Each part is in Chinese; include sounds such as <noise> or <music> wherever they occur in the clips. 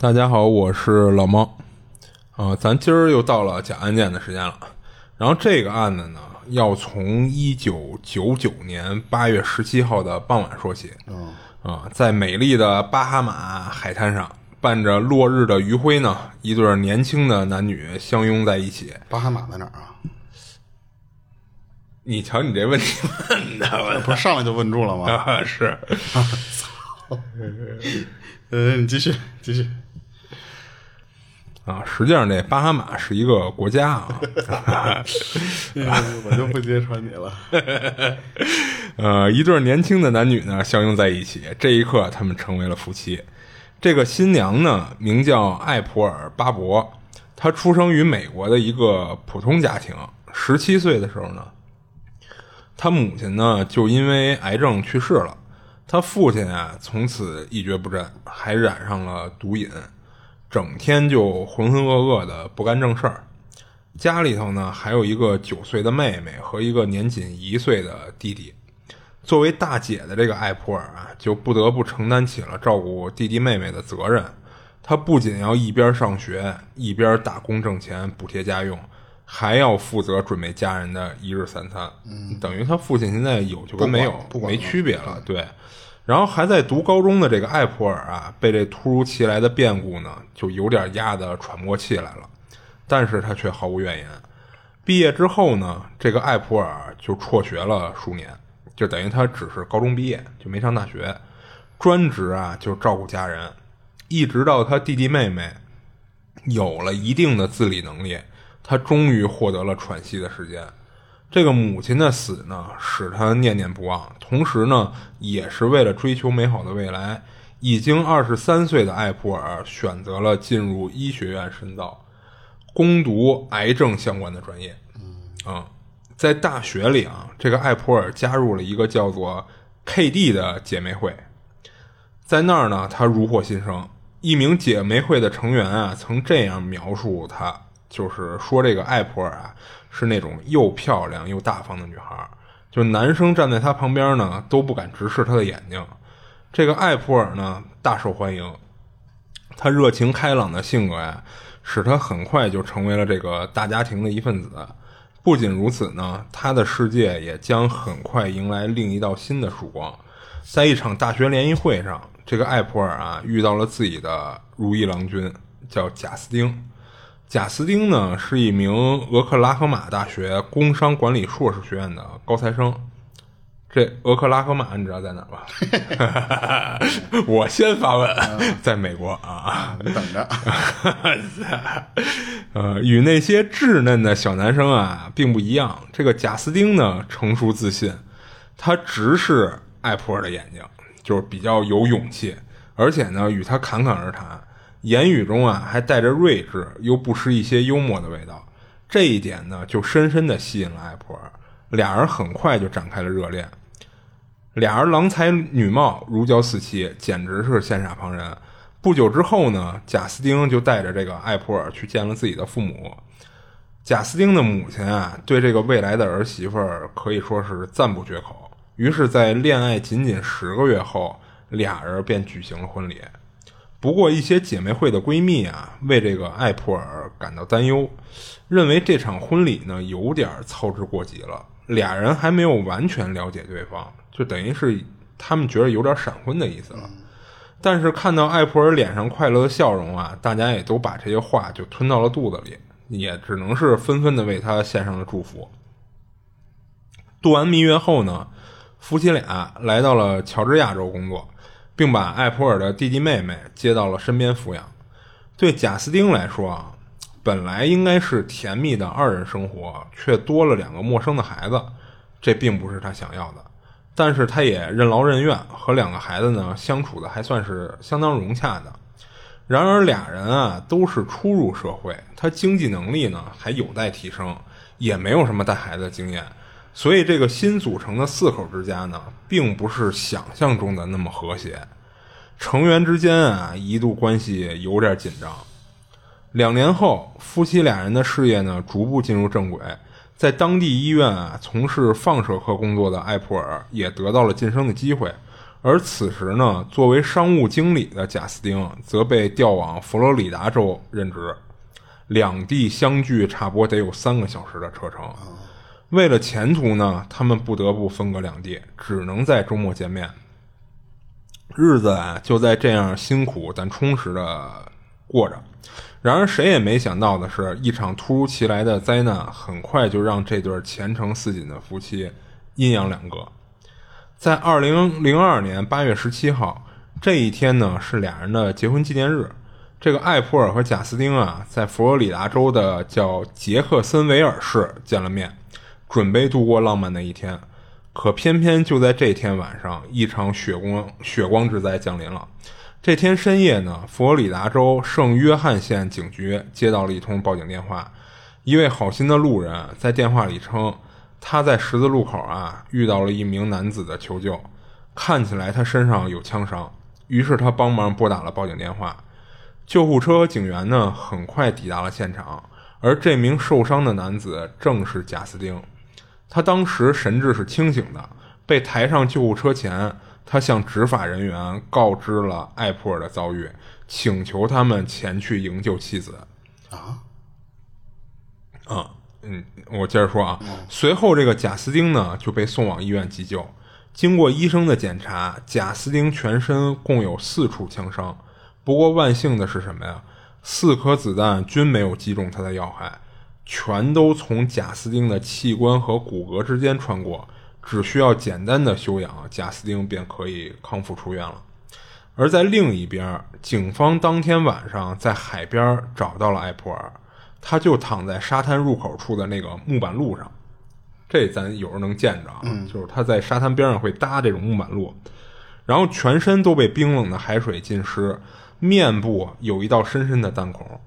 大家好，我是老猫。啊、咱今儿又到了讲案件的时间了。然后这个案子呢，要从一九九九年八月十七号的傍晚说起。啊、在美丽的巴哈马海滩上，伴着落日的余晖呢，一对年轻的男女相拥在一起。巴哈马在哪儿啊？你瞧你这问题问的，<laughs> 我不是上来就问住了吗？啊 <laughs> 是。<laughs> 呃，你继续，继续。啊，实际上这巴哈马是一个国家啊，<laughs> 我就不揭穿你了。<laughs> 呃，一对年轻的男女呢相拥在一起，这一刻他们成为了夫妻。这个新娘呢名叫艾普尔·巴博，她出生于美国的一个普通家庭。十七岁的时候呢，她母亲呢就因为癌症去世了，她父亲啊从此一蹶不振，还染上了毒瘾，整天就浑浑噩噩的不干正事儿。家里头呢还有一个九岁的妹妹和一个年仅一岁的弟弟。作为大姐的这个艾普尔啊，就不得不承担起了照顾弟弟妹妹的责任。她不仅要一边上学，一边打工挣钱补贴家用，还要负责准备家人的一日三餐。嗯，等于他父亲现在有就跟没有没区别了。对，然后还在读高中的这个艾普尔啊，被这突如其来的变故呢，就有点压得喘不过气来了。但是他却毫无怨言。毕业之后呢，这个艾普尔就辍学了数年，就等于他只是高中毕业，就没上大学，专职啊就照顾家人，一直到他弟弟妹妹有了一定的自理能力，他终于获得了喘息的时间。这个母亲的死呢，使他念念不忘，同时呢，也是为了追求美好的未来。已经二十三岁的艾普尔选择了进入医学院深造，攻读癌症相关的专业。嗯，在大学里啊，这个艾普尔加入了一个叫做 KD 的姐妹会，在那儿呢，他如获新生。一名姐妹会的成员啊，曾这样描述他，就是说这个艾普尔啊，是那种又漂亮又大方的女孩儿，就男生站在她旁边呢，都不敢直视她的眼睛。这个艾普尔呢，大受欢迎，他热情开朗的性格呀，使他很快就成为了这个大家庭的一份子。不仅如此呢，他的世界也将很快迎来另一道新的曙光。在一场大学联谊会上，这个艾普尔啊遇到了自己的如意郎君，叫贾斯汀。贾斯汀呢是一名俄克拉荷马大学工商管理硕士学院的高材生。这俄克拉荷马你知道在哪儿吧？<laughs> 我先发问，<laughs> 在美国啊。你等着。呃，与那些稚嫩的小男生啊并不一样。这个贾斯汀呢，成熟自信，他直视艾普尔的眼睛，就是比较有勇气，而且呢，与他侃侃而谈，言语中啊还带着睿智，又不失一些幽默的味道。这一点呢，就深深的吸引了艾普尔，俩人很快就展开了热恋。俩人郎才女貌，如胶似漆，简直是羡煞旁人。不久之后呢，贾斯汀就带着这个艾普尔去见了自己的父母。贾斯汀的母亲啊，对这个未来的儿媳妇儿可以说是赞不绝口。于是，在恋爱仅仅十个月后，俩人便举行了婚礼。不过，一些姐妹会的闺蜜啊，为这个艾普尔感到担忧，认为这场婚礼呢有点操之过急了。俩人还没有完全了解对方，就等于是他们觉得有点闪婚的意思了。但是看到艾普尔脸上快乐的笑容啊，大家也都把这些话就吞到了肚子里，也只能是纷纷的为他献上了祝福。度完蜜月后呢，夫妻俩来到了乔治亚州工作，并把艾普尔的弟弟妹妹接到了身边抚养。对贾斯汀来说啊，本来应该是甜蜜的二人生活，却多了两个陌生的孩子，这并不是他想要的。但是他也任劳任怨，和两个孩子呢相处的还算是相当融洽的。然而俩人啊都是初入社会，他经济能力呢还有待提升，也没有什么带孩子的经验，所以这个新组成的四口之家呢，并不是想象中的那么和谐。成员之间啊，一度关系有点紧张。两年后，夫妻俩人的事业呢，逐步进入正轨。在当地医院啊，从事放射科工作的艾普尔也得到了晋升的机会。而此时呢，作为商务经理的贾斯汀则被调往佛罗里达州任职，两地相距差不多得有三个小时的车程。为了前途呢，他们不得不分隔两地，只能在周末见面。日子啊，就在这样辛苦但充实的过着。然而，谁也没想到的是，一场突如其来的灾难很快就让这对前程似锦的夫妻阴阳两隔。在二零零二年八月十七号这一天呢，是俩人的结婚纪念日。这个艾普尔和贾斯汀啊，在佛罗里达州的叫杰克森维尔市见了面，准备度过浪漫的一天。可偏偏就在这天晚上，一场血光血光之灾降临了。这天深夜呢，佛罗里达州圣约翰县警局接到了一通报警电话。一位好心的路人在电话里称，他在十字路口啊遇到了一名男子的求救，看起来他身上有枪伤。于是他帮忙拨打了报警电话。救护车警员呢很快抵达了现场，而这名受伤的男子正是贾斯汀。他当时神志是清醒的，被抬上救护车前，他向执法人员告知了艾普尔的遭遇，请求他们前去营救妻子。啊，啊，嗯，我接着说啊，随后这个贾斯汀呢就被送往医院急救。经过医生的检查，贾斯汀全身共有四处枪伤，不过万幸的是什么呀？四颗子弹均没有击中他的要害。全都从贾斯汀的器官和骨骼之间穿过，只需要简单的休养，贾斯汀便可以康复出院了。而在另一边，警方当天晚上在海边找到了艾普尔，他就躺在沙滩入口处的那个木板路上，这咱有时候能见着啊，就是他在沙滩边上会搭这种木板路，然后全身都被冰冷的海水浸湿，面部有一道深深的弹孔。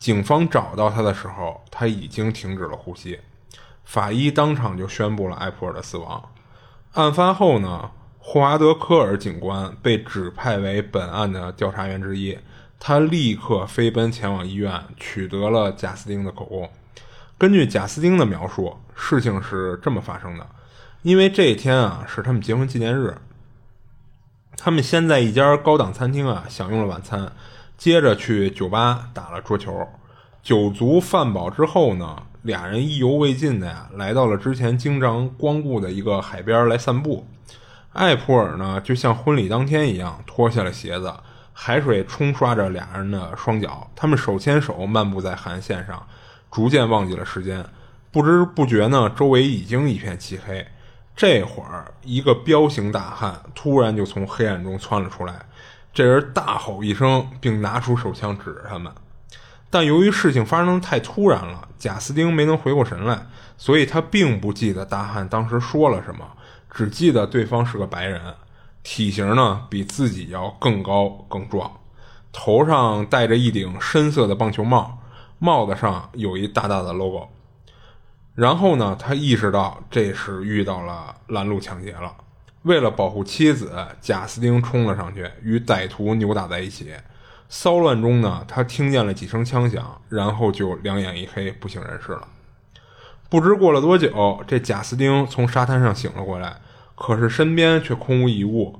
警方找到他的时候，他已经停止了呼吸。法医当场就宣布了艾普尔的死亡。案发后呢，霍华德·科尔警官被指派为本案的调查员之一，他立刻飞奔前往医院，取得了贾斯汀的口供。根据贾斯汀的描述，事情是这么发生的：因为这一天啊是他们结婚纪念日，他们先在一家高档餐厅啊享用了晚餐。接着去酒吧打了桌球，酒足饭饱之后呢，俩人意犹未尽的呀，来到了之前经常光顾的一个海边来散步。艾普尔呢，就像婚礼当天一样，脱下了鞋子，海水冲刷着俩人的双脚，他们手牵手漫步在海岸线上，逐渐忘记了时间。不知不觉呢，周围已经一片漆黑。这会儿，一个彪形大汉突然就从黑暗中窜了出来。这人大吼一声，并拿出手枪指着他们。但由于事情发生的太突然了，贾斯汀没能回过神来，所以他并不记得大汉当时说了什么，只记得对方是个白人，体型呢比自己要更高更壮，头上戴着一顶深色的棒球帽，帽子上有一大大的 logo。然后呢，他意识到这时遇到了拦路抢劫了。为了保护妻子，贾斯汀冲了上去，与歹徒扭打在一起。骚乱中呢，他听见了几声枪响，然后就两眼一黑，不省人事了。不知过了多久，这贾斯汀从沙滩上醒了过来，可是身边却空无一物。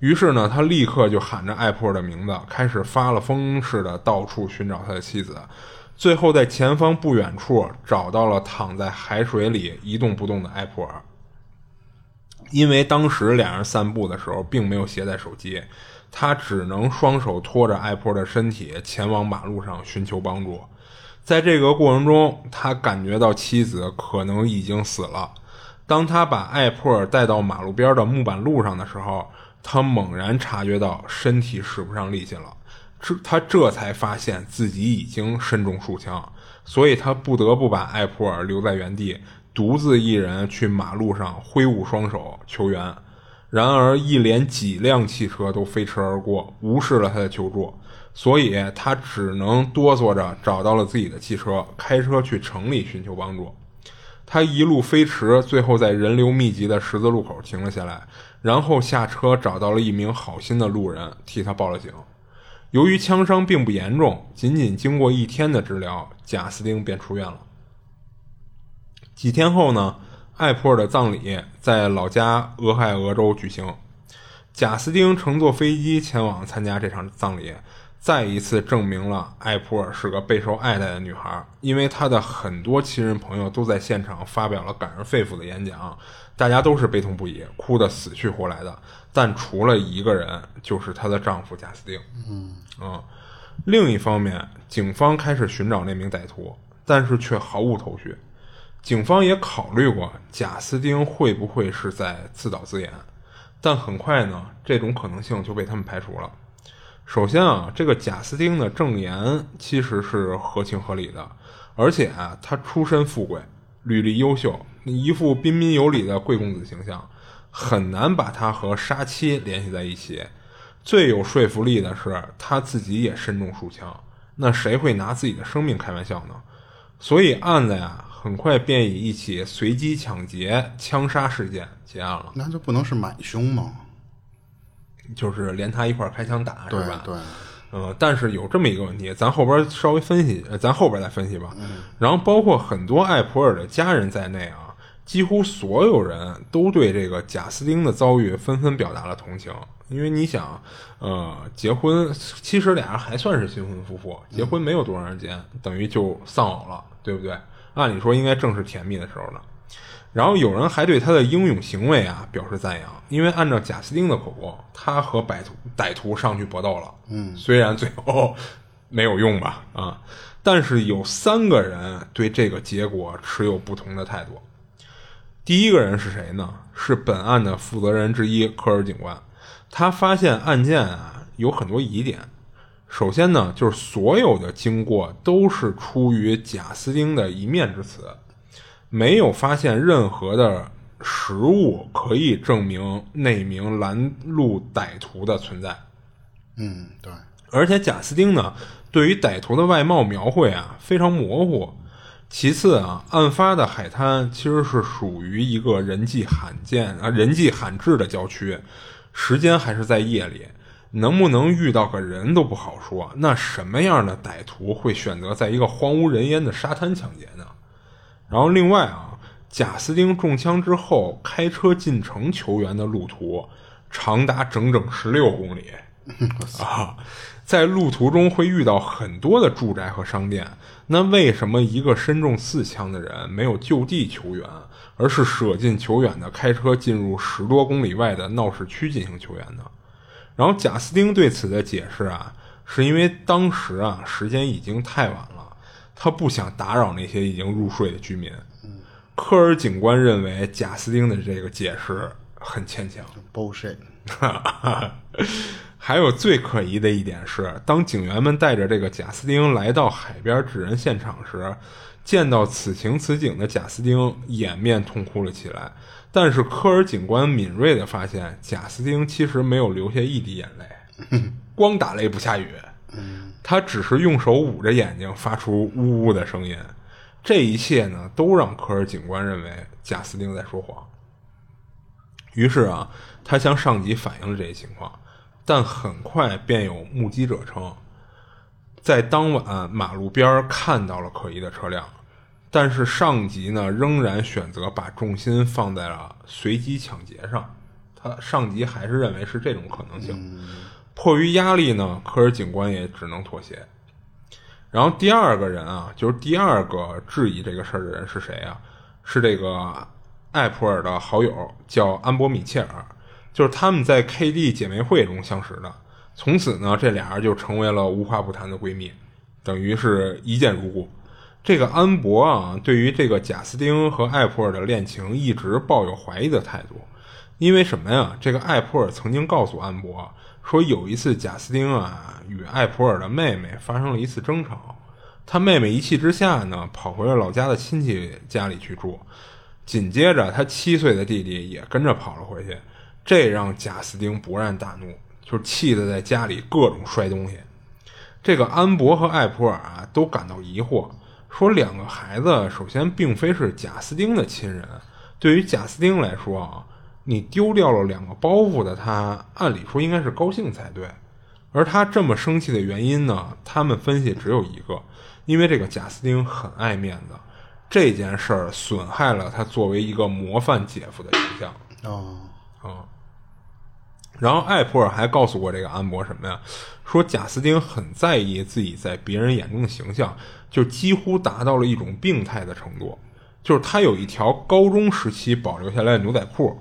于是呢，他立刻就喊着艾普尔的名字，开始发了疯似的到处寻找他的妻子。最后在前方不远处找到了躺在海水里一动不动的艾普尔。因为当时两人散步的时候并没有携带手机，他只能双手托着艾普尔的身体前往马路上寻求帮助。在这个过程中，他感觉到妻子可能已经死了。当他把艾普尔带到马路边的木板路上的时候，他猛然察觉到身体使不上力气了。这他这才发现自己已经身中数枪，所以他不得不把艾普尔留在原地。独自一人去马路上挥舞双手求援，然而一连几辆汽车都飞驰而过，无视了他的求助。所以他只能哆嗦着找到了自己的汽车，开车去城里寻求帮助。他一路飞驰，最后在人流密集的十字路口停了下来，然后下车找到了一名好心的路人，替他报了警。由于枪伤并不严重，仅仅经过一天的治疗，贾斯汀便出院了。几天后呢，艾普尔的葬礼在老家俄亥俄州举行。贾斯汀乘坐飞机前往参加这场葬礼，再一次证明了艾普尔是个备受爱戴的女孩，因为她的很多亲人朋友都在现场发表了感人肺腑的演讲，大家都是悲痛不已，哭得死去活来的。但除了一个人，就是她的丈夫贾斯汀。嗯嗯，另一方面，警方开始寻找那名歹徒，但是却毫无头绪。警方也考虑过贾斯汀会不会是在自导自演。但很快呢，这种可能性就被他们排除了。首先啊，这个贾斯汀的证言其实是合情合理的，而且啊，他出身富贵，履历优秀，一副彬彬有礼的贵公子形象，很难把他和杀妻联系在一起。最有说服力的是，他自己也身中数枪，那谁会拿自己的生命开玩笑呢？所以案子呀。很快便以一起随机抢劫、枪杀事件结案了。那就不能是买凶吗？就是连他一块开枪打，是吧？对，呃，但是有这么一个问题，咱后边稍微分析，咱后边再分析吧。然后包括很多艾普尔的家人在内啊，几乎所有人都对这个贾斯汀的遭遇纷纷表达了同情。因为你想，呃，结婚其实俩人还算是新婚夫妇，结婚没有多长时间，等于就丧偶了，对不对？按理说应该正是甜蜜的时候呢，然后有人还对他的英勇行为啊表示赞扬，因为按照贾斯汀的口供，他和歹徒歹徒上去搏斗了，嗯，虽然最后没有用吧，啊，但是有三个人对这个结果持有不同的态度。第一个人是谁呢？是本案的负责人之一科尔警官，他发现案件啊有很多疑点。首先呢，就是所有的经过都是出于贾斯汀的一面之词，没有发现任何的实物可以证明那名拦路歹徒的存在。嗯，对。而且贾斯汀呢，对于歹徒的外貌描绘啊非常模糊。其次啊，案发的海滩其实是属于一个人迹罕见啊人迹罕至的郊区，时间还是在夜里。能不能遇到个人都不好说，那什么样的歹徒会选择在一个荒无人烟的沙滩抢劫呢？然后另外啊，贾斯汀中枪之后开车进城求援的路途长达整整十六公里 <laughs> 啊，在路途中会遇到很多的住宅和商店，那为什么一个身中四枪的人没有就地求援，而是舍近求远的开车进入十多公里外的闹市区进行求援呢？然后贾斯汀对此的解释啊，是因为当时啊时间已经太晚了，他不想打扰那些已经入睡的居民。科尔警官认为贾斯汀的这个解释很牵强。bullshit。<laughs> 还有最可疑的一点是，当警员们带着这个贾斯汀来到海边指认现场时，见到此情此景的贾斯汀掩面痛哭了起来。但是科尔警官敏锐的发现，贾斯汀其实没有流下一滴眼泪，<laughs> 光打雷不下雨，他只是用手捂着眼睛，发出呜呜的声音。这一切呢，都让科尔警官认为贾斯汀在说谎。于是啊，他向上级反映了这一情况，但很快便有目击者称，在当晚马路边看到了可疑的车辆。但是上级呢，仍然选择把重心放在了随机抢劫上。他上级还是认为是这种可能性。迫于压力呢，科尔警官也只能妥协。然后第二个人啊，就是第二个质疑这个事儿的人是谁啊？是这个艾普尔的好友，叫安博米切尔。就是他们在 KD 姐妹会中相识的，从此呢，这俩人就成为了无话不谈的闺蜜，等于是一见如故。这个安博啊，对于这个贾斯汀和艾普尔的恋情一直抱有怀疑的态度，因为什么呀？这个艾普尔曾经告诉安博说，有一次贾斯汀啊与艾普尔的妹妹发生了一次争吵，他妹妹一气之下呢跑回了老家的亲戚家里去住，紧接着他七岁的弟弟也跟着跑了回去，这让贾斯汀勃然大怒，就气得在家里各种摔东西。这个安博和艾普尔啊都感到疑惑，说两个孩子首先并非是贾斯汀的亲人，对于贾斯汀来说啊，你丢掉了两个包袱的他，按理说应该是高兴才对。而他这么生气的原因呢，他们分析只有一个，因为这个贾斯汀很爱面子，这件事儿损害了他作为一个模范姐夫的形象。哦，啊。然后艾普尔还告诉过这个安博什么呀？说贾斯汀很在意自己在别人眼中的形象，就几乎达到了一种病态的程度。就是他有一条高中时期保留下来的牛仔裤，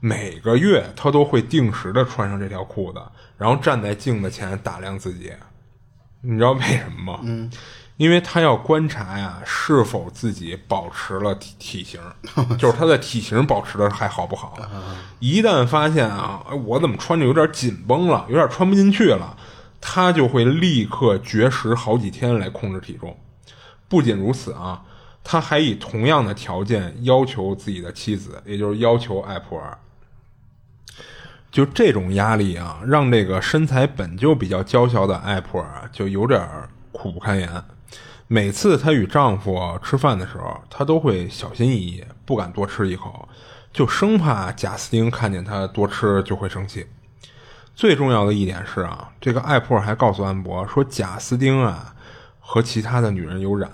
每个月他都会定时的穿上这条裤子，然后站在镜子前打量自己。你知道为什么吗？嗯。因为他要观察呀，是否自己保持了体体型，<laughs> 就是他的体型保持的还好不好。一旦发现啊，我怎么穿着有点紧绷了，有点穿不进去了，他就会立刻绝食好几天来控制体重。不仅如此啊，他还以同样的条件要求自己的妻子，也就是要求艾普尔。就这种压力啊，让这个身材本就比较娇小的艾普尔就有点苦不堪言。每次她与丈夫吃饭的时候，她都会小心翼翼，不敢多吃一口，就生怕贾斯汀看见她多吃就会生气。最重要的一点是啊，这个艾普尔还告诉安博说，贾斯汀啊和其他的女人有染，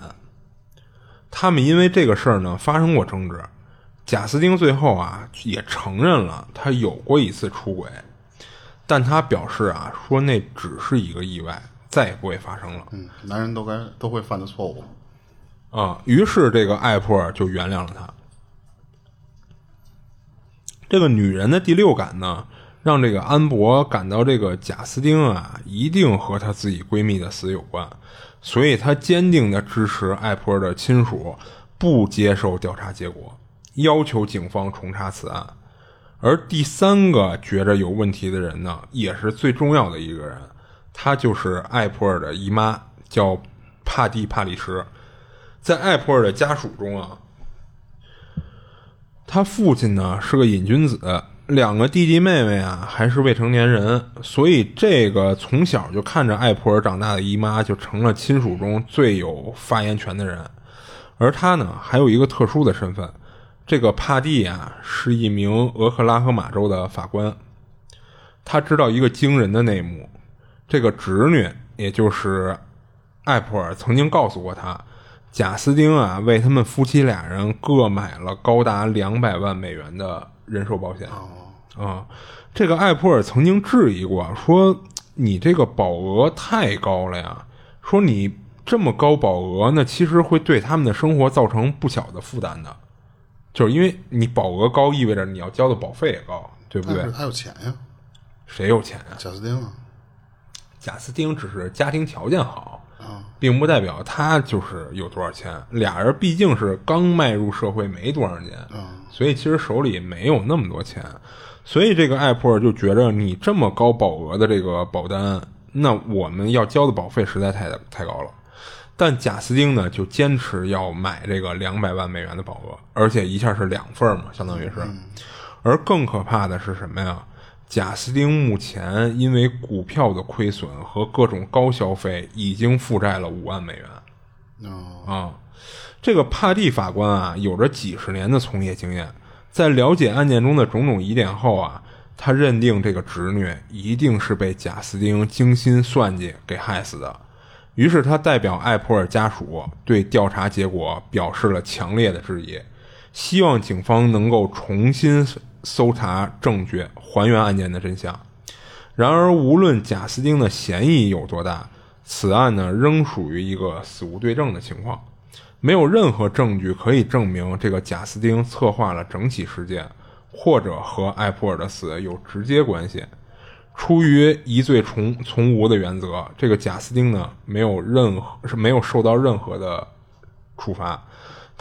他们因为这个事儿呢发生过争执。贾斯汀最后啊也承认了他有过一次出轨，但他表示啊说那只是一个意外。再也不会发生了。嗯，男人都该都会犯的错误啊。于是这个艾普尔就原谅了他。这个女人的第六感呢，让这个安博感到这个贾斯汀啊，一定和她自己闺蜜的死有关，所以她坚定的支持艾普尔的亲属不接受调查结果，要求警方重查此案。而第三个觉着有问题的人呢，也是最重要的一个人。她就是艾普尔的姨妈，叫帕蒂·帕里什。在艾普尔的家属中啊，他父亲呢是个瘾君子，两个弟弟妹妹啊还是未成年人，所以这个从小就看着艾普尔长大的姨妈就成了亲属中最有发言权的人。而他呢还有一个特殊的身份，这个帕蒂啊是一名俄克拉荷马州的法官，他知道一个惊人的内幕。这个侄女，也就是艾普尔，曾经告诉过他，贾斯汀啊，为他们夫妻俩人各买了高达两百万美元的人寿保险。啊，这个艾普尔曾经质疑过，说你这个保额太高了呀，说你这么高保额，那其实会对他们的生活造成不小的负担的，就是因为你保额高，意味着你要交的保费也高，对不对？他有钱呀，谁有钱呀？贾斯汀啊。贾斯汀只是家庭条件好，并不代表他就是有多少钱。俩人毕竟是刚迈入社会没多少年，所以其实手里没有那么多钱。所以这个艾普尔就觉着你这么高保额的这个保单，那我们要交的保费实在太太高了。但贾斯汀呢，就坚持要买这个两百万美元的保额，而且一下是两份嘛，相当于是。而更可怕的是什么呀？贾斯汀目前因为股票的亏损和各种高消费，已经负债了五万美元。啊，这个帕蒂法官啊，有着几十年的从业经验，在了解案件中的种种疑点后啊，他认定这个侄女一定是被贾斯汀精心算计给害死的。于是他代表艾普尔家属对调查结果表示了强烈的质疑，希望警方能够重新。搜查证据，还原案件的真相。然而，无论贾斯汀的嫌疑有多大，此案呢仍属于一个死无对证的情况，没有任何证据可以证明这个贾斯汀策划了整起事件，或者和艾普尔的死有直接关系。出于疑罪从从无的原则，这个贾斯汀呢没有任何是没有受到任何的处罚。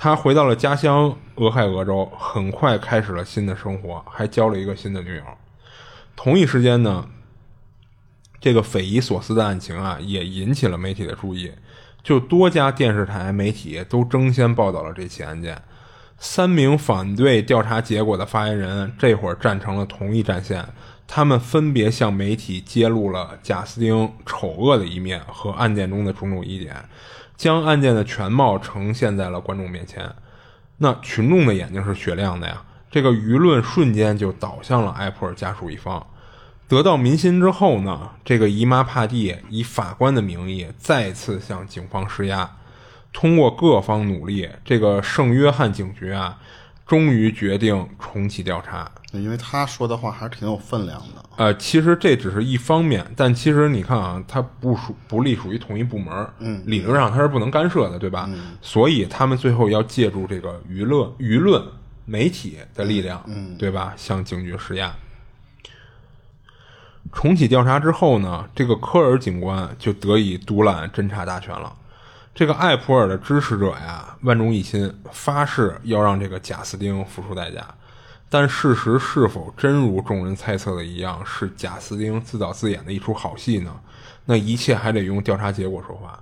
他回到了家乡俄亥俄州，很快开始了新的生活，还交了一个新的女友。同一时间呢，这个匪夷所思的案情啊，也引起了媒体的注意。就多家电视台媒体都争先报道了这起案件。三名反对调查结果的发言人这会儿站成了同一战线，他们分别向媒体揭露了贾斯汀丑恶的一面和案件中的种种疑点，将案件的全貌呈现在了观众面前。那群众的眼睛是雪亮的呀，这个舆论瞬间就倒向了艾普尔家属一方。得到民心之后呢，这个姨妈帕蒂以法官的名义再次向警方施压。通过各方努力，这个圣约翰警局啊，终于决定重启调查。因为他说的话还是挺有分量的。呃，其实这只是一方面，但其实你看啊，它不属不隶属于同一部门，嗯，理论上它是不能干涉的，对吧？所以他们最后要借助这个舆论、舆论、媒体的力量，嗯，对吧？向警局施压。重启调查之后呢，这个科尔警官就得以独揽侦查大权了。这个艾普尔的支持者呀，万众一心，发誓要让这个贾斯汀付出代价。但事实是否真如众人猜测的一样，是贾斯汀自导自演的一出好戏呢？那一切还得用调查结果说话。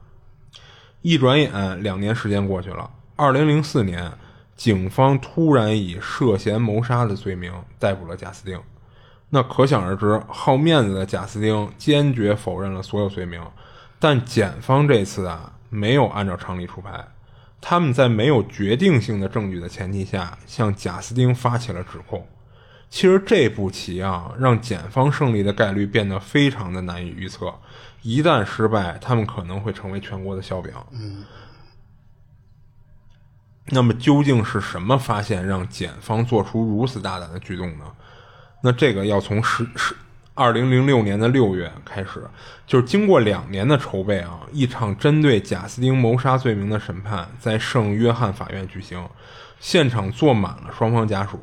一转眼，两年时间过去了。二零零四年，警方突然以涉嫌谋杀的罪名逮捕了贾斯汀。那可想而知，好面子的贾斯汀坚决否认了所有罪名。但检方这次啊，没有按照常理出牌。他们在没有决定性的证据的前提下，向贾斯汀发起了指控。其实这步棋啊，让检方胜利的概率变得非常的难以预测。一旦失败，他们可能会成为全国的笑柄。嗯。那么究竟是什么发现让检方做出如此大胆的举动呢？那这个要从十十。二零零六年的六月开始，就是经过两年的筹备啊，一场针对贾斯汀谋杀罪名的审判在圣约翰法院举行，现场坐满了双方家属，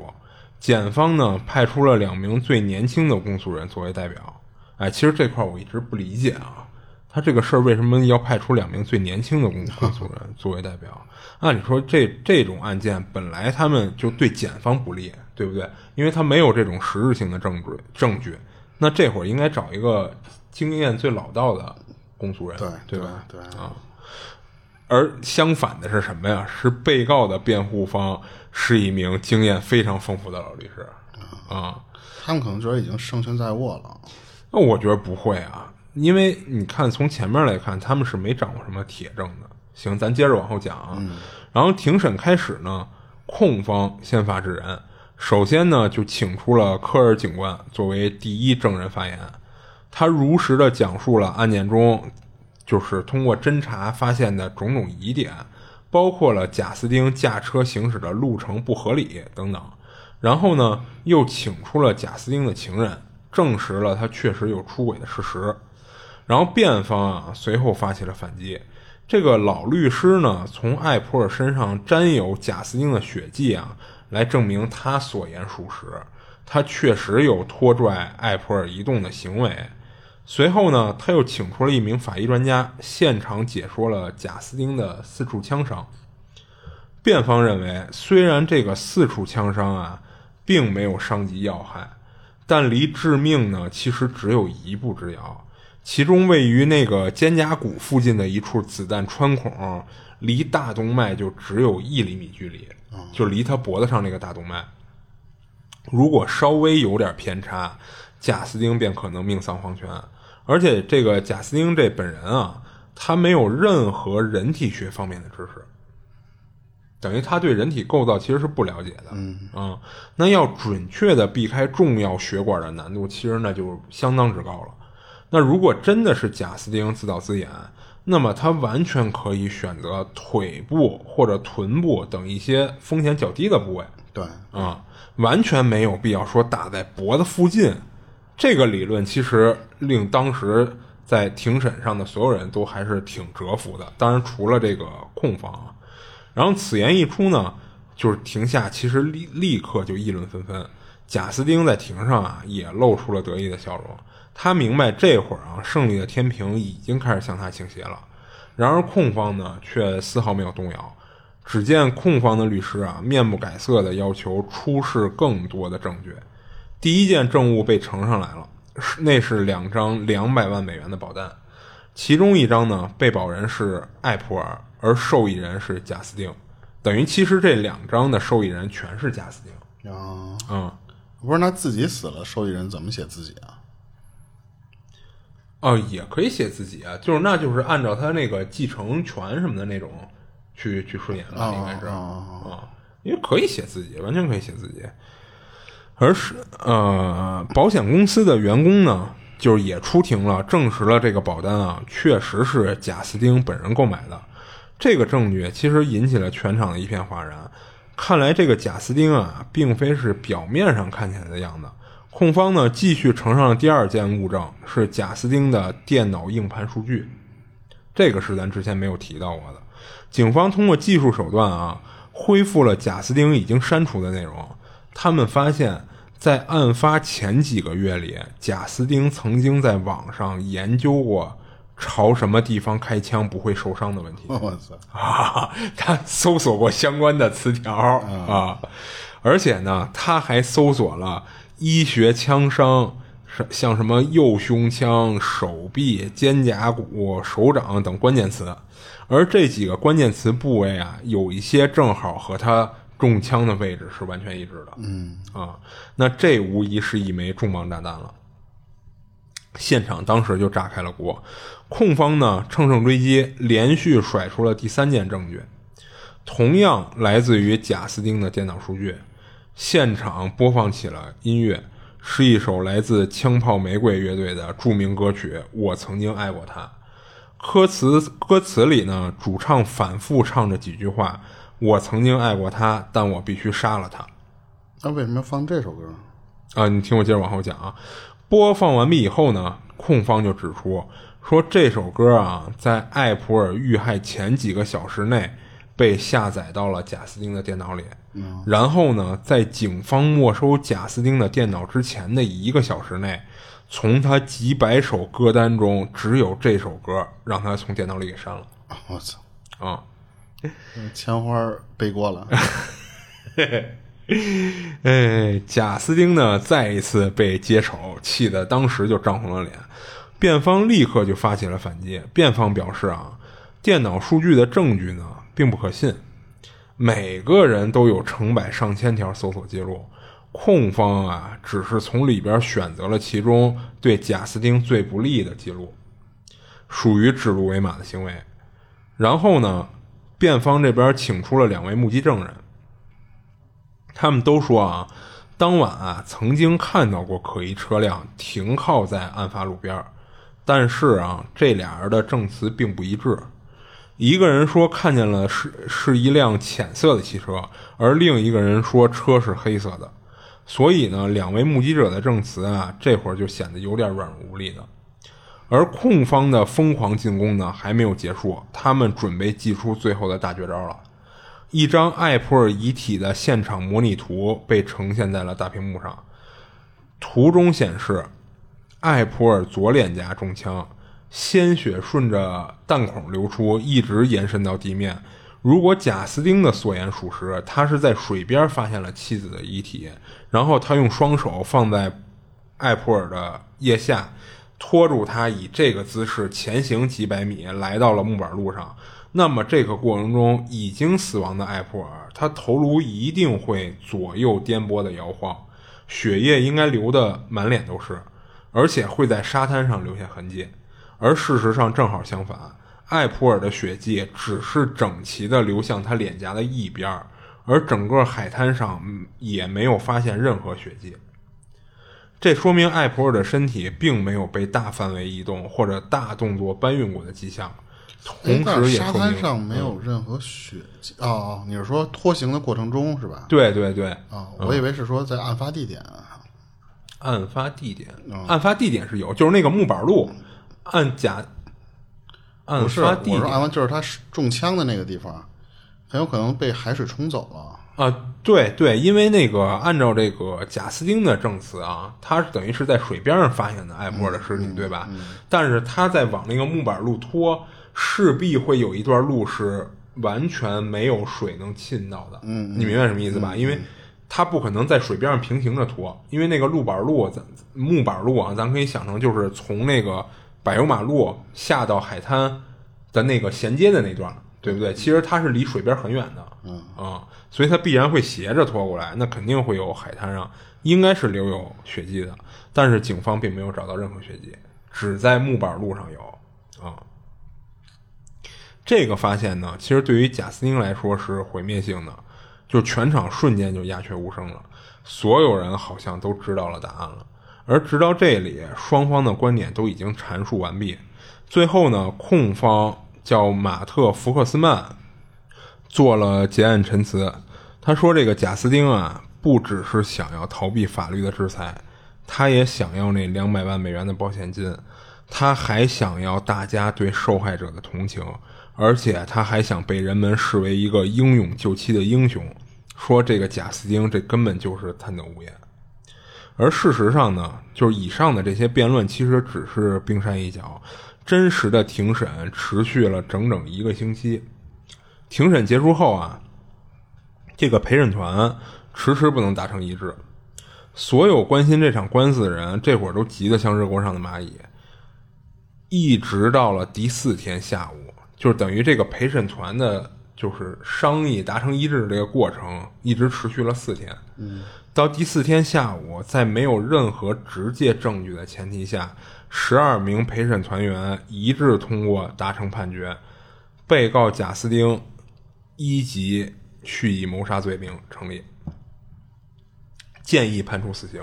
检方呢派出了两名最年轻的公诉人作为代表。哎，其实这块我一直不理解啊，他这个事儿为什么要派出两名最年轻的公诉人作为代表？按理说这这种案件本来他们就对检方不利，对不对？因为他没有这种实质性的证据证据。那这会儿应该找一个经验最老道的公诉人，对对吧？对啊。而相反的是什么呀？是被告的辩护方是一名经验非常丰富的老律师啊。他们可能觉得已经胜券在握了。那我觉得不会啊，因为你看从前面来看，他们是没掌握什么铁证的。行，咱接着往后讲啊。然后庭审开始呢，控方先发制人。首先呢，就请出了科尔警官作为第一证人发言。他如实的讲述了案件中，就是通过侦查发现的种种疑点，包括了贾斯汀驾车行驶的路程不合理等等。然后呢，又请出了贾斯汀的情人，证实了他确实有出轨的事实。然后辩方啊，随后发起了反击。这个老律师呢，从艾普尔身上沾有贾斯汀的血迹啊。来证明他所言属实，他确实有拖拽艾普尔移动的行为。随后呢，他又请出了一名法医专家，现场解说了贾斯汀的四处枪伤。辩方认为，虽然这个四处枪伤啊，并没有伤及要害，但离致命呢，其实只有一步之遥。其中位于那个肩胛骨附近的一处子弹穿孔，离大动脉就只有一厘米距离。就离他脖子上那个大动脉，如果稍微有点偏差，贾斯汀便可能命丧黄泉。而且这个贾斯汀这本人啊，他没有任何人体学方面的知识，等于他对人体构造其实是不了解的。嗯啊，那要准确的避开重要血管的难度，其实那就相当之高了。那如果真的是贾斯汀自导自演，那么他完全可以选择腿部或者臀部等一些风险较低的部位。对，啊，完全没有必要说打在脖子附近。这个理论其实令当时在庭审上的所有人都还是挺折服的。当然，除了这个控方啊。然后此言一出呢，就是庭下其实立立刻就议论纷纷。贾斯汀在庭上啊也露出了得意的笑容。他明白这会儿啊，胜利的天平已经开始向他倾斜了。然而控方呢，却丝毫没有动摇。只见控方的律师啊，面不改色的要求出示更多的证据。第一件证物被呈上来了，那是两张两百万美元的保单，其中一张呢，被保人是艾普尔，而受益人是贾斯汀。等于其实这两张的受益人全是贾斯汀。啊，嗯。不是，那自己死了，受益人怎么写自己啊？哦，也可以写自己啊，就是那就是按照他那个继承权什么的那种去去顺延了，应该是啊，因为可以写自己，完全可以写自己。而是呃，保险公司的员工呢，就是也出庭了，证实了这个保单啊，确实是贾斯汀本人购买的。这个证据其实引起了全场的一片哗然。看来这个贾斯汀啊，并非是表面上看起来的样子。控方呢，继续呈上了第二件物证，是贾斯汀的电脑硬盘数据。这个是咱之前没有提到过的。警方通过技术手段啊，恢复了贾斯汀已经删除的内容。他们发现，在案发前几个月里，贾斯汀曾经在网上研究过朝什么地方开枪不会受伤的问题。<laughs> 我操啊！<laughs> 他搜索过相关的词条啊，而且呢，他还搜索了医学枪伤，像什么右胸腔、手臂、肩胛骨、手掌等关键词。而这几个关键词部位啊，有一些正好和他。中枪的位置是完全一致的，嗯啊，那这无疑是一枚重磅炸弹了。现场当时就炸开了锅，控方呢乘胜追击，连续甩出了第三件证据，同样来自于贾斯汀的电脑数据。现场播放起了音乐，是一首来自枪炮玫瑰乐队的著名歌曲《我曾经爱过他》。歌词歌词里呢，主唱反复唱着几句话。我曾经爱过他，但我必须杀了他。那为什么要放这首歌？啊，你听我接着往后讲啊。播放完毕以后呢，控方就指出说，这首歌啊，在艾普尔遇害前几个小时内被下载到了贾斯汀的电脑里。然后呢，在警方没收贾斯汀的电脑之前的一个小时内，从他几百首歌单中，只有这首歌让他从电脑里给删了。我操！啊。钱花背锅了，哎，贾斯汀呢再一次被接手，气得当时就涨红了脸。辩方立刻就发起了反击。辩方表示啊，电脑数据的证据呢并不可信，每个人都有成百上千条搜索记录，控方啊只是从里边选择了其中对贾斯汀最不利的记录，属于指鹿为马的行为。然后呢？辩方这边请出了两位目击证人，他们都说啊，当晚啊曾经看到过可疑车辆停靠在案发路边但是啊这俩人的证词并不一致，一个人说看见了是是一辆浅色的汽车，而另一个人说车是黑色的，所以呢两位目击者的证词啊这会儿就显得有点软弱无力的。而控方的疯狂进攻呢还没有结束，他们准备祭出最后的大绝招了。一张艾普尔遗体的现场模拟图被呈现在了大屏幕上，图中显示，艾普尔左脸颊中枪，鲜血顺着弹孔流出，一直延伸到地面。如果贾斯汀的所言属实，他是在水边发现了妻子的遗体，然后他用双手放在艾普尔的腋下。拖住他，以这个姿势前行几百米，来到了木板路上。那么这个过程中，已经死亡的艾普尔，他头颅一定会左右颠簸的摇晃，血液应该流的满脸都是，而且会在沙滩上留下痕迹。而事实上正好相反，艾普尔的血迹只是整齐的流向他脸颊的一边，而整个海滩上也没有发现任何血迹。这说明艾普尔的身体并没有被大范围移动或者大动作搬运过的迹象，同时也沙滩上没有任何血迹。哦哦，你是说拖行的过程中是吧？对对对。啊，我以为是说在案发地点。案发地点，案发地点是有，就是那个木板路，案假。按发地，我说就是他中枪的那个地方，很有可能被海水冲走了。啊，对对，因为那个按照这个贾斯汀的证词啊，他是等于是在水边上发现的艾默尔的尸体，对吧？但是他在往那个木板路拖，势必会有一段路是完全没有水能浸到的。嗯，你明白什么意思吧？因为他不可能在水边上平行着拖，因为那个路板路，咱木板路啊，咱可以想成就是从那个柏油马路下到海滩的那个衔接的那段。对不对？其实它是离水边很远的，嗯啊，所以它必然会斜着拖过来，那肯定会有海滩上应该是留有血迹的，但是警方并没有找到任何血迹，只在木板路上有啊。这个发现呢，其实对于贾斯汀来说是毁灭性的，就全场瞬间就鸦雀无声了，所有人好像都知道了答案了。而直到这里，双方的观点都已经阐述完毕。最后呢，控方叫马特·福克斯曼做了结案陈词。他说：“这个贾斯汀啊，不只是想要逃避法律的制裁，他也想要那两百万美元的保险金，他还想要大家对受害者的同情，而且他还想被人们视为一个英勇救妻的英雄。说这个贾斯汀这根本就是贪得无厌。”而事实上呢，就是以上的这些辩论其实只是冰山一角。真实的庭审持续了整整一个星期。庭审结束后啊，这个陪审团迟迟不能达成一致。所有关心这场官司的人，这会儿都急得像热锅上的蚂蚁。一直到了第四天下午，就是等于这个陪审团的，就是商议达成一致的这个过程，一直持续了四天。嗯。到第四天下午，在没有任何直接证据的前提下，十二名陪审团员一致通过达成判决：被告贾斯汀一级蓄意谋杀罪名成立，建议判处死刑。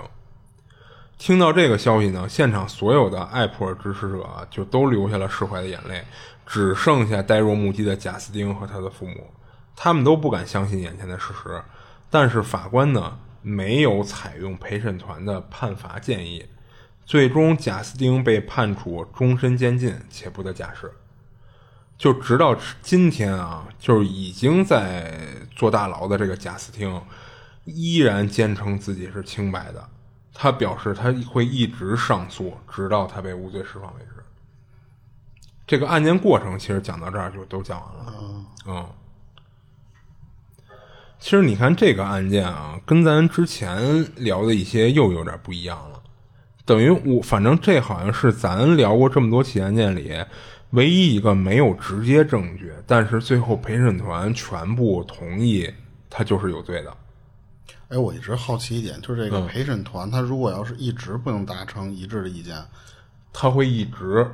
听到这个消息呢，现场所有的艾普尔支持者就都流下了释怀的眼泪，只剩下呆若木鸡的贾斯汀和他的父母，他们都不敢相信眼前的事实。但是法官呢？没有采用陪审团的判罚建议，最终贾斯汀被判处终身监禁且不得假释。就直到今天啊，就是已经在坐大牢的这个贾斯汀，依然坚称自己是清白的。他表示他会一直上诉，直到他被无罪释放为止。这个案件过程其实讲到这儿就都讲完了。嗯。其实你看这个案件啊，跟咱之前聊的一些又有点不一样了。等于我反正这好像是咱聊过这么多起案件里，唯一一个没有直接证据，但是最后陪审团全部同意他就是有罪的。哎，我一直好奇一点，就是这个陪审团，他如果要是一直不能达成一致的意见，他会一直。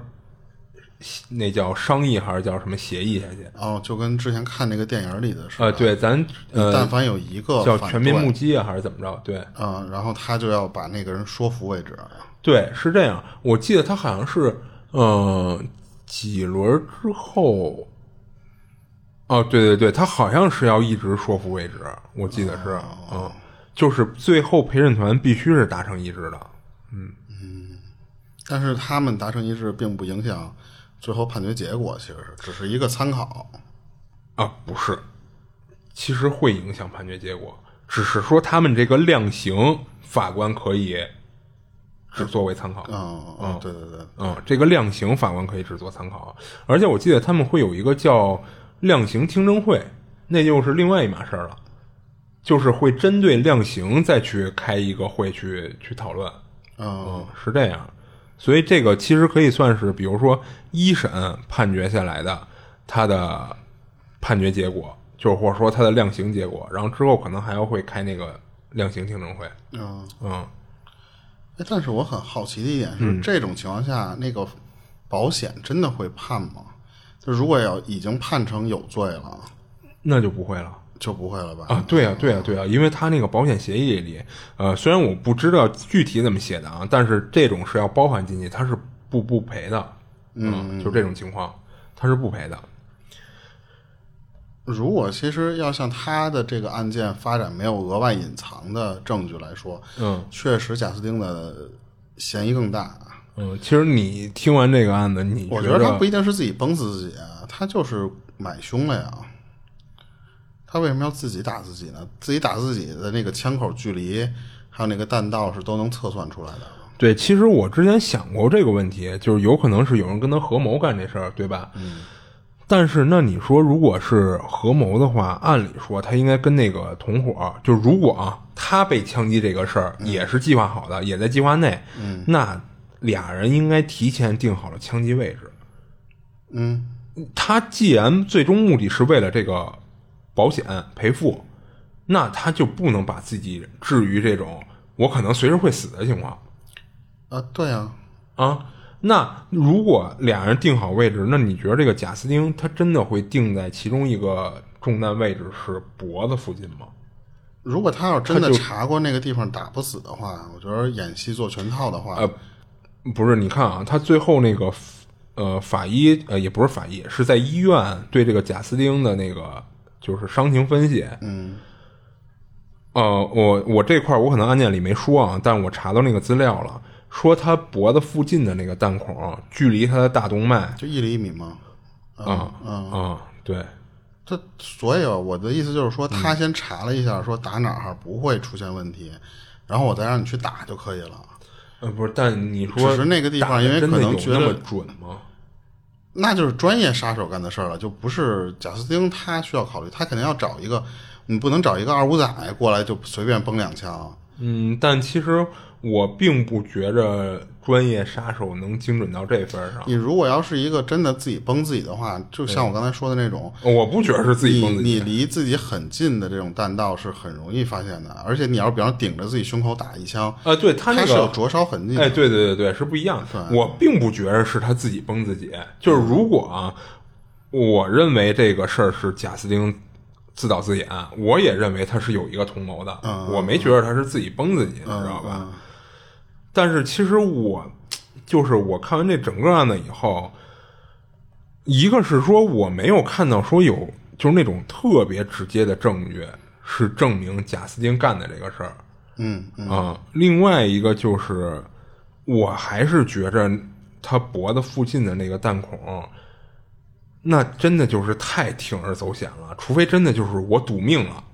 那叫商议还是叫什么协议下去？哦，就跟之前看那个电影里的呃，对，咱呃，但凡有一个叫全民目击啊，还是怎么着？对，嗯，然后他就要把那个人说服为止。对，是这样。我记得他好像是，呃，几轮之后，哦，对对对，他好像是要一直说服为止。我记得是，嗯，就是最后陪审团必须是达成一致的。嗯嗯，但是他们达成一致并不影响。最后判决结果其实是只是一个参考，啊，不是，其实会影响判决结果，只是说他们这个量刑法官可以只作为参考。嗯嗯，对对对，嗯，这个量刑法官可以只做参考，而且我记得他们会有一个叫量刑听证会，那就是另外一码事儿了，就是会针对量刑再去开一个会去去讨论。嗯，是这样。所以这个其实可以算是，比如说一审判决下来的他的判决结果，就是或者说他的量刑结果，然后之后可能还要会开那个量刑听证会。嗯嗯。哎，但是我很好奇的一点是，这种情况下，那个保险真的会判吗？就如果要已经判成有罪了，那就不会了。就不会了吧？啊，对啊，对啊，对啊，因为他那个保险协议里，呃，虽然我不知道具体怎么写的啊，但是这种是要包含进去，他是不不赔的，嗯，就这种情况，他是不赔的。如果其实要像他的这个案件发展没有额外隐藏的证据来说，嗯，确实贾斯汀的嫌疑更大。嗯，其实你听完这个案子，你我觉得他不一定是自己崩死自己啊，他就是买凶了呀。他为什么要自己打自己呢？自己打自己的那个枪口距离，还有那个弹道是都能测算出来的。对，其实我之前想过这个问题，就是有可能是有人跟他合谋干这事儿，对吧？嗯。但是那你说，如果是合谋的话，按理说他应该跟那个同伙，就如果啊，他被枪击这个事儿也是计划好的，也在计划内，嗯，那俩人应该提前定好了枪击位置。嗯。他既然最终目的是为了这个保险赔付，那他就不能把自己置于这种我可能随时会死的情况啊，对啊，啊。那如果俩人定好位置，那你觉得这个贾斯汀他真的会定在其中一个中弹位置是脖子附近吗？如果他要真的查过那个地方打不死的话，我觉得演戏做全套的话，呃，不是，你看啊，他最后那个呃法医呃也不是法医，是在医院对这个贾斯汀的那个就是伤情分析，嗯，呃，我我这块我可能案件里没说啊，但我查到那个资料了。说他脖子附近的那个弹孔，距离他的大动脉就一厘米吗？啊啊啊！对，他所以我的意思就是说，他先查了一下，说打哪儿不会出现问题，然后我再让你去打就可以了。呃，不是，但你说只是那个地方，因为可能觉得准吗？那就是专业杀手干的事儿了，就不是贾斯汀他需要考虑，他肯定要找一个，你不能找一个二五仔过来就随便崩两枪。嗯，但其实。我并不觉着专业杀手能精准到这份上。你如果要是一个真的自己崩自己的话，就像我刚才说的那种，我不觉得是自己崩自己。你离自己很近的这种弹道是很容易发现的，而且你要是比方顶着自己胸口打一枪，呃，对他那个是有灼烧痕迹。哎，对对对对，是不一样。我并不觉着是他自己崩自己，就是如果啊，我认为这个事儿是贾斯汀。自导自演，我也认为他是有一个同谋的，我没觉得他是自己崩自己，你知道吧？但是其实我 <tsk> 就是我看完这整个案子以后，一个是说我没有看到说有就是那种特别直接的证据是证明贾斯汀干的这个事儿，嗯啊，另外一个就是我还是觉着他脖子附近的那个弹孔。那真的就是太铤而走险了，除非真的就是我赌命了，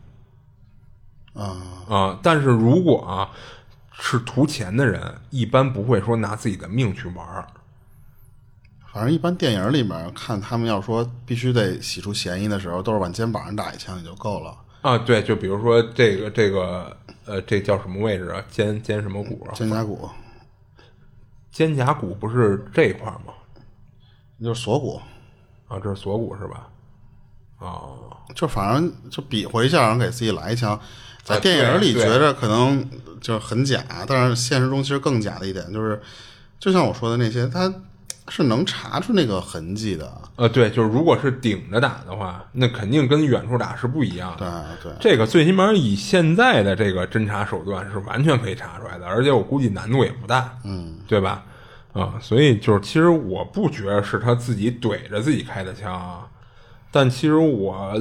啊啊！但是如果啊是图钱的人，一般不会说拿自己的命去玩儿。反正一般电影里面看他们要说必须得洗出嫌疑的时候，都是往肩膀上打一枪也就够了。啊，对，就比如说这个这个呃，这叫什么位置啊？肩肩什么骨？肩胛骨。肩胛骨不是这块吗？就是锁骨。啊，这是锁骨是吧？哦，就反正就比划一下，然后给自己来一枪。在电影里觉着可能就很假，但是现实中其实更假的一点就是，就像我说的那些，他是能查出那个痕迹的。呃，对，就是如果是顶着打的话，那肯定跟远处打是不一样的。对对，这个最起码以现在的这个侦查手段是完全可以查出来的，而且我估计难度也不大。嗯，对吧？啊，所以就是，其实我不觉得是他自己怼着自己开的枪啊，但其实我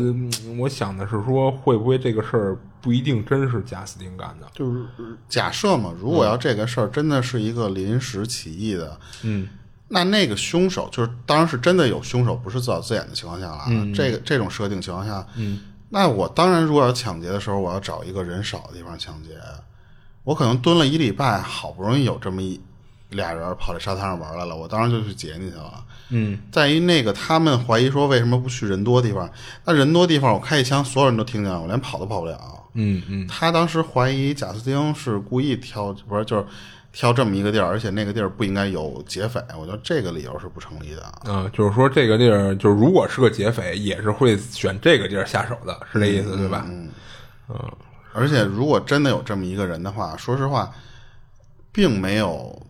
我想的是说，会不会这个事儿不一定真是贾斯汀干的？就是假设嘛，如果要这个事儿真的是一个临时起意的，嗯，那那个凶手就是当然是真的有凶手，不是自导自演的情况下了。这个这种设定情况下，嗯，那我当然如果要抢劫的时候，我要找一个人少的地方抢劫，我可能蹲了一礼拜，好不容易有这么一。俩人跑这沙滩上玩来了，我当时就去劫你去了。嗯，在于那个他们怀疑说为什么不去人多地方？那人多地方我开一枪，所有人都听见了，我连跑都跑不了。嗯嗯，他当时怀疑贾斯汀是故意挑，不是就是挑这么一个地儿，而且那个地儿不应该有劫匪。我觉得这个理由是不成立的。嗯，就是说这个地儿，就是如果是个劫匪，也是会选这个地儿下手的，是这意思对吧？嗯嗯，而且如果真的有这么一个人的话，说实话，并没有。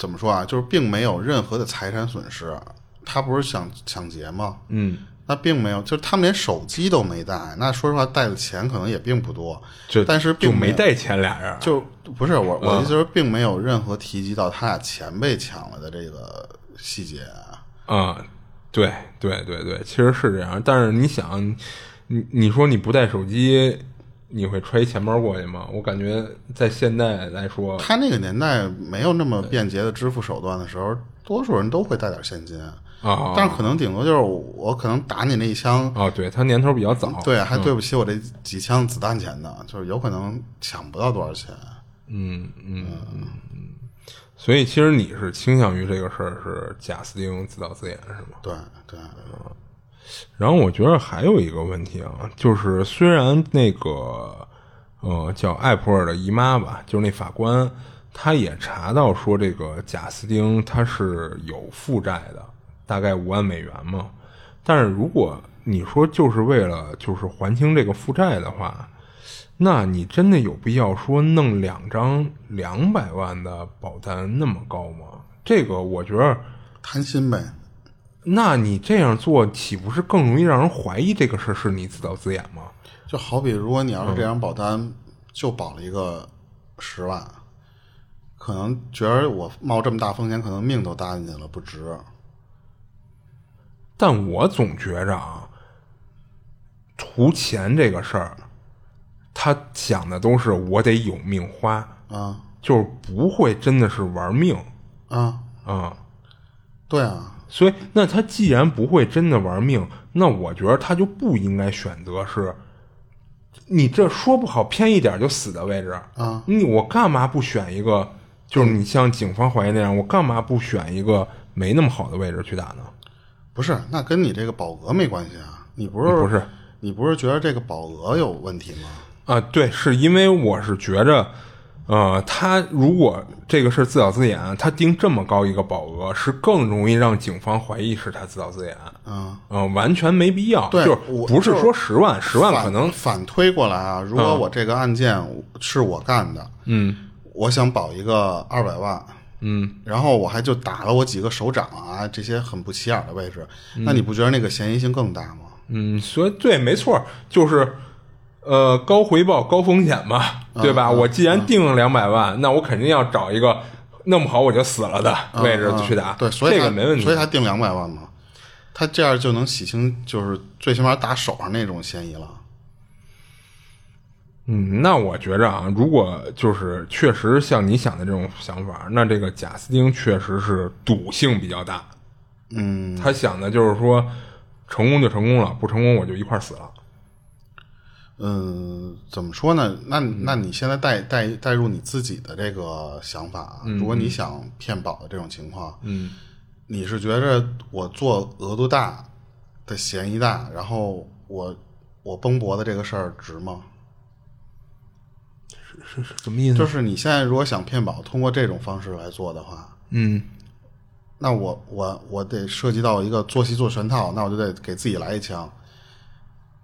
怎么说啊？就是并没有任何的财产损失，他不是想抢劫吗？嗯，那并没有，就是他们连手机都没带。那说实话，带的钱可能也并不多，就但是并没带钱俩人，就不是我我意思是，并没有任何提及到他俩钱被抢了的这个细节啊。对对对对，其实是这样。但是你想，你你说你不带手机。你会揣钱包过去吗？我感觉在现代来说，他那个年代没有那么便捷的支付手段的时候，多数人都会带点现金啊。但是可能顶多就是我可能打你那一枪啊，对他年头比较早，对，还对不起我这几枪子弹钱呢，就是有可能抢不到多少钱。嗯嗯嗯嗯。所以其实你是倾向于这个事儿是贾斯汀自导自演是吗？对对。然后我觉得还有一个问题啊，就是虽然那个呃叫艾普尔的姨妈吧，就是那法官，他也查到说这个贾斯汀他是有负债的，大概五万美元嘛。但是如果你说就是为了就是还清这个负债的话，那你真的有必要说弄两张两百万的保单那么高吗？这个我觉得，贪心呗。那你这样做岂不是更容易让人怀疑这个事儿是你自导自演吗？就好比如果你要是这张保单就保了一个十万，可能觉得我冒这么大风险，可能命都搭进去了，不值。但我总觉着啊，图钱这个事儿，他想的都是我得有命花，啊就是不会真的是玩命啊，啊。对啊，所以，那他既然不会真的玩命，那我觉得他就不应该选择是，你这说不好偏一点就死的位置啊。你我干嘛不选一个？就是你像警方怀疑那样，我干嘛不选一个没那么好的位置去打呢？不是，那跟你这个保额没关系啊。你不是不是你不是觉得这个保额有问题吗？啊，对，是因为我是觉着，呃，他如果这个是自导自演，他定这么高一个保额，是更容易让警方怀疑是他自导自演。嗯，嗯、完全没必要。对就是不是说十万，十万反可能，反推过来啊，如果我这个案件是我干的，嗯我想保一个二百万，嗯，然后我还就打了我几个手掌啊，这些很不起眼的位置，那你不觉得那个嫌疑性更大吗？嗯，所以对，没错，就是呃高回报高风险嘛，对吧？我既然定了两百万，那我肯定要找一个弄不好我就死了的位置去打，嗯对，所以他这个没问题。所以他定两百万嘛，他这样就能洗清，就是最起码打手上那种嫌疑了。嗯，那我觉着啊，如果就是确实像你想的这种想法，那这个贾斯汀确实是赌性比较大。嗯，他想的就是说，成功就成功了，不成功我就一块儿死了。嗯，怎么说呢？那那你现在带带带入你自己的这个想法啊，如果你想骗保的这种情况，嗯，你是觉着我做额度大的嫌疑大，然后我我崩脖子这个事儿值吗？是是什么意思？就是你现在如果想骗保，通过这种方式来做的话，嗯，那我我我得涉及到一个做戏做全套，那我就得给自己来一枪。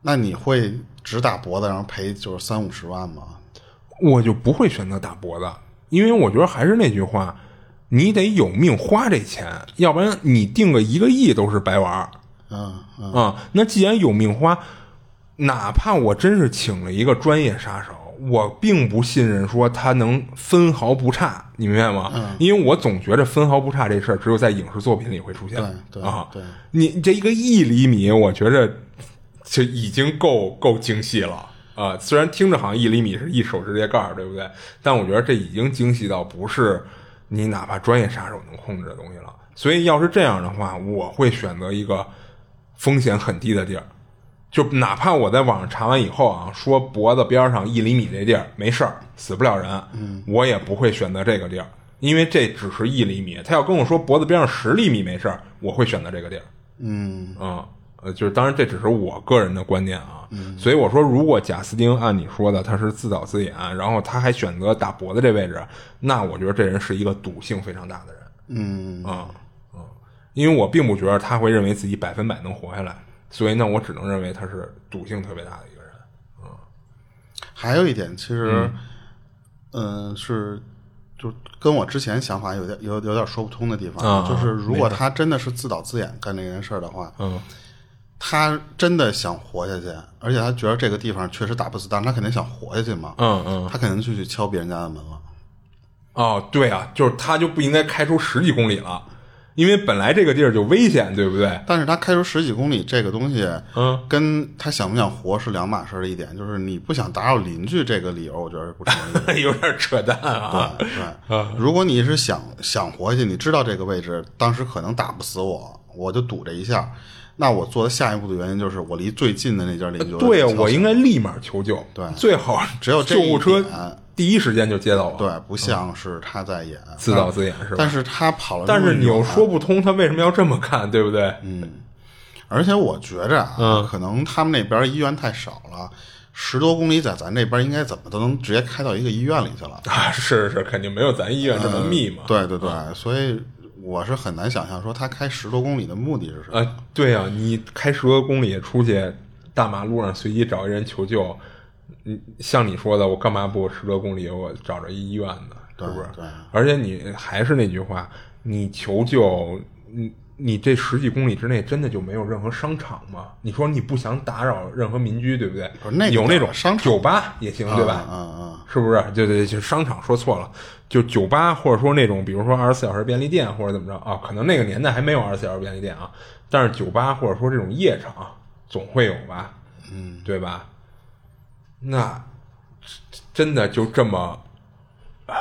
那你会只打脖子，然后赔就是三五十万吗？我就不会选择打脖子，因为我觉得还是那句话，你得有命花这钱，要不然你定个一个亿都是白玩儿嗯嗯啊。那既然有命花，哪怕我真是请了一个专业杀手，我并不信任说他能分毫不差，你明白吗？因为我总觉得分毫不差这事儿只有在影视作品里会出现。对对啊，对你这一个一厘米，我觉着就已经够够精细了啊、虽然听着好像一厘米是一手指甲盖儿，对不对？但我觉得这已经精细到不是你哪怕专业杀手能控制的东西了。所以要是这样的话，我会选择一个风险很低的地儿。就哪怕我在网上查完以后啊，说脖子边上一厘米这地儿没事儿，死不了人，我也不会选择这个地儿，因为这只是一厘米。他要跟我说脖子边上十厘米没事儿，我会选择这个地儿。嗯啊，呃，就是当然这只是我个人的观念啊，所以我说，如果贾斯汀按你说的他是自导自演，然后他还选择打脖子这位置，那我觉得这人是一个赌性非常大的人嗯啊啊，因为我并不觉得他会认为自己百分百能活下来，所以呢，我只能认为他是赌性特别大的一个人。嗯还有一点，其实，嗯、是就跟我之前想法有点有有点说不通的地方，啊就是如果他真的是自导自演干这件事儿的话，嗯他真的想活下去，而且他觉得这个地方确实打不死，但是他肯定想活下去嘛，嗯嗯，他肯定就去敲别人家的门了。哦，对啊，就是他就不应该开出十几公里了，因为本来这个地儿就危险，对不对？但是他开出十几公里这个东西，嗯，跟他想不想活是两码事儿的一点，就是你不想打扰邻居这个理由，我觉得不成立。<laughs> 有点扯淡啊。对对，如果你是想想活下去，你知道这个位置当时可能打不死我，我就赌这一下。那我做的下一步的原因就是，我离最近的那家邻居。对呀，我应该立马求救。对最好只有救护车第一时间就接到我。对，不像是他在演自导自演是吧但是他跑了，但是你又说，不通，他为什么要这么干，对不对？嗯而且我觉着啊，嗯可能他们那边医院太少了，十多公里在咱这边应该怎么都能直接开到一个医院里去了。啊，是是，肯定没有咱医院这么密嘛。对对对，所以我是很难想象说他开十多公里的目的是什么。呃，对呀、你开十多公里出去，大马路上随机找一人求救，嗯，像你说的，我干嘛不十多公里我找着一医院呢？是不是？对而且你还是那句话，你求救，你你这十几公里之内真的就没有任何商场吗？你说你不想打扰任何民居，对不对？不那个有那种商场酒吧也行，对吧？嗯嗯是不是？对对，就商场说错了，就酒吧或者说那种，比如说二十四小时便利店或者怎么着啊？可能那个年代还没有二十四小时便利店啊，但是酒吧或者说这种夜场总会有吧？嗯，对吧？那真的就这么、呃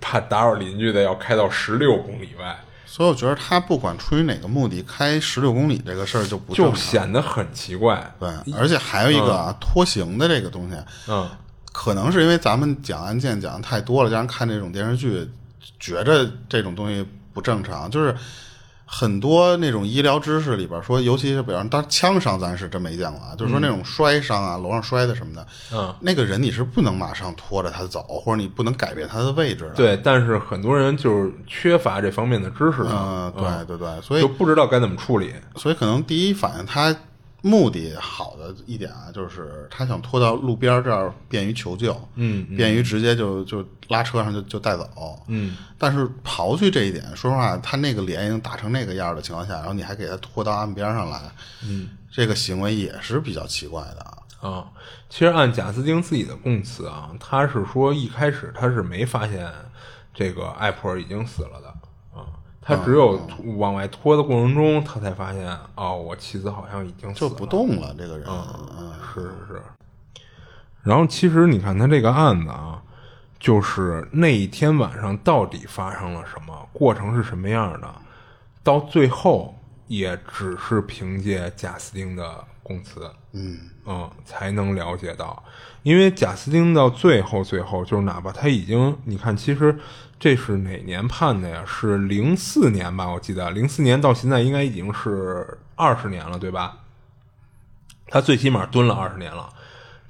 怕打扰邻居的要开到十六公里外，所以我觉得他不管出于哪个目的，开十六公里这个事儿就不就。显得很奇怪。对，而且还有一个啊，拖行的这个东西，嗯，可能是因为咱们讲案件讲的太多了，让人看这种电视剧，觉着这种东西不正常。就是很多那种医疗知识里边说，尤其是比方，当然枪伤咱是真没见过啊，就是说那种摔伤啊，楼上摔的什么的，嗯，那个人你是不能马上拖着他走，或者你不能改变他的位置的。，对，但是很多人就是缺乏这方面的知识的，嗯，对对对，所以就不知道该怎么处理。所以可能第一反应，他目的好的一点啊，就是他想拖到路边这儿，便于求救，嗯，便于直接就就拉车上就就带走，嗯，但是刨去这一点，说实话，他那个脸已经打成那个样儿的情况下，然后你还给他拖到岸边上来，嗯，这个行为也是比较奇怪的。啊。啊，其实按贾斯汀自己的供词啊，他是说一开始他是没发现这个艾普尔已经死了的。啊，他只有往外拖的过程中，他才发现哦，我妻子好像已经，就不动了，这个人，嗯，是是是。然后其实你看他这个案子啊，就是那一天晚上到底发生了什么，过程是什么样的，到最后也只是凭借贾斯汀的供词，嗯。嗯，才能了解到。因为贾斯汀到最后最后，就是哪怕他已经，你看，其实这是哪年判的呀？是零四年吧？我记得零四年到现在应该已经是二十年了，对吧？他最起码蹲了二十年了。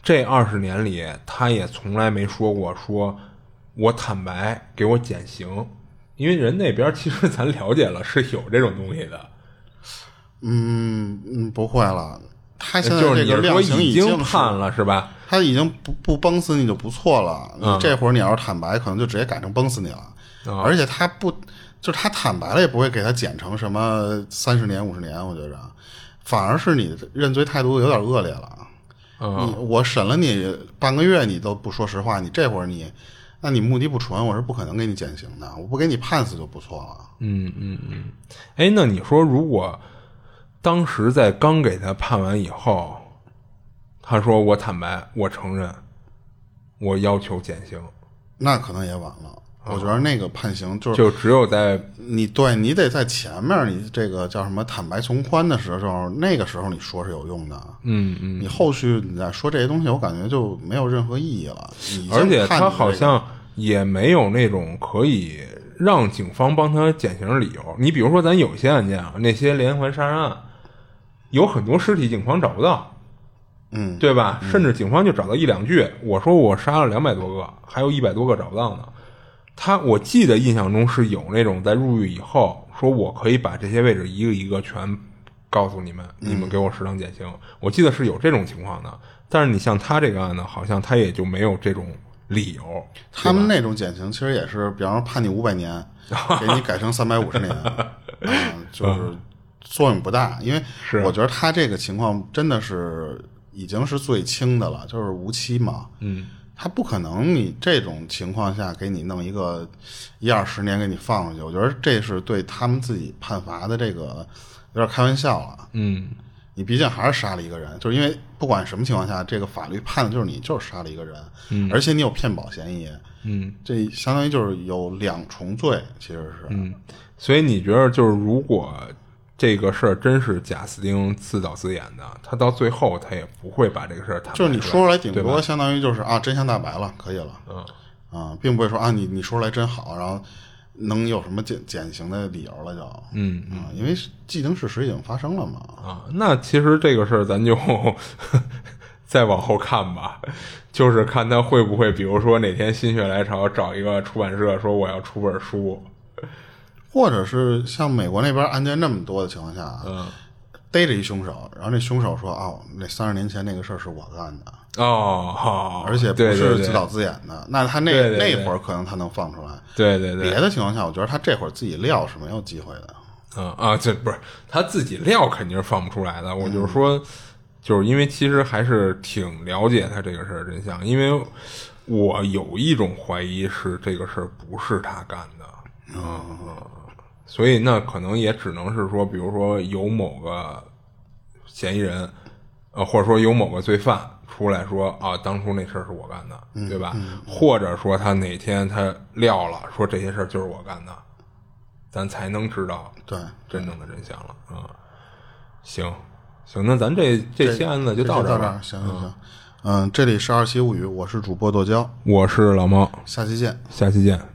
这二十年里，他也从来没说过说我坦白给我减刑，因为人那边其实咱了解了是有这种东西的，嗯嗯，不会了，他现在就是这个量你说已经判了是吧？他已经不不崩死你就不错了，这会儿你要是坦白，可能就直接改成崩死你了。啊而且他不，就是他坦白了也不会给他减成什么三十年五十年，我觉着，反而是你认罪态度有点恶劣了。嗯你我审了你半个月，你都不说实话，你这会儿你，那你目的不纯，我是不可能给你减刑的，我不给你判死就不错了。嗯嗯嗯，哎，那你说如果当时在刚给他判完以后，他说我坦白，我承认，我要求减刑，那可能也晚了。我觉得那个判刑就是就只有在你对你得在前面，你这个叫什么坦白从宽的时候，那个时候你说是有用的。嗯嗯，你后续你再说这些东西，我感觉就没有任何意义了。而且他好像也没有那种可以让警方帮他减刑的理由。你比如说，咱有些案件啊，那些连环杀人案，有很多尸体警方找不到，嗯，对吧？甚至警方就找到一两具。我说我杀了两百多个，还有一百多个找不到呢。他我记得印象中是有那种在入狱以后，说我可以把这些位置一个一个全告诉你们，你们给我适当减刑。我记得是有这种情况的。但是你像他这个案子，好像他也就没有这种理由。他们那种减刑其实也是，比方说判你五百年，<laughs> 给你改成三百五十年，嗯，<laughs> 就是作用不大。因为是我觉得他这个情况真的是已经是最轻的了，就是无期嘛。嗯，他不可能你这种情况下给你弄一个一二十年给你放出去，我觉得这是对他们自己判罚的这个有点开玩笑了。嗯，你毕竟还是杀了一个人，就是因为不管什么情况下，这个法律判的就是你就是杀了一个人，嗯，而且你有骗保嫌疑，嗯，这相当于就是有两重罪，其实是，嗯，所以你觉得就是如果这个事儿真是贾斯汀自导自演的，他到最后他也不会把这个事儿坦白就是你说出来，顶多相当于就是啊，真相大白了，可以了，嗯。啊，并不会说啊，你你说出来真好，然后能有什么减减刑的理由了就，嗯啊，因为既定事实已经发生了嘛，啊，那其实这个事儿咱就 <laughs> 再往后看吧，就是看他会不会，比如说哪天心血来潮找一个出版社说我要出本书，或者是像美国那边案件那么多的情况下逮着一凶手，然后那凶手说：“哦，那三十年前那个事儿是我干的，哦，好，而且不是自导自演的。”那他那对对对那会儿可能他能放出来。对对对，别的情况下，我觉得他这会儿自己撂是没有机会的。嗯啊，这不是他自己料肯定是放不出来的。我就是说，就是因为其实还是挺了解他这个事儿真相，因为我有一种怀疑是这个事儿不是他干的，嗯，所以那可能也只能是说，比如说有某个嫌疑人，呃，或者说有某个罪犯出来说啊，当初那事儿是我干的，对吧？或者说他哪天他撂了，说这些事儿就是我干的，咱才能知道对，真正的真相了啊、行行，那咱这这期案子就到这儿吧儿。。行行行，嗯，这里是二七物语，我是主播剁椒，我是老猫，下期见。下期见。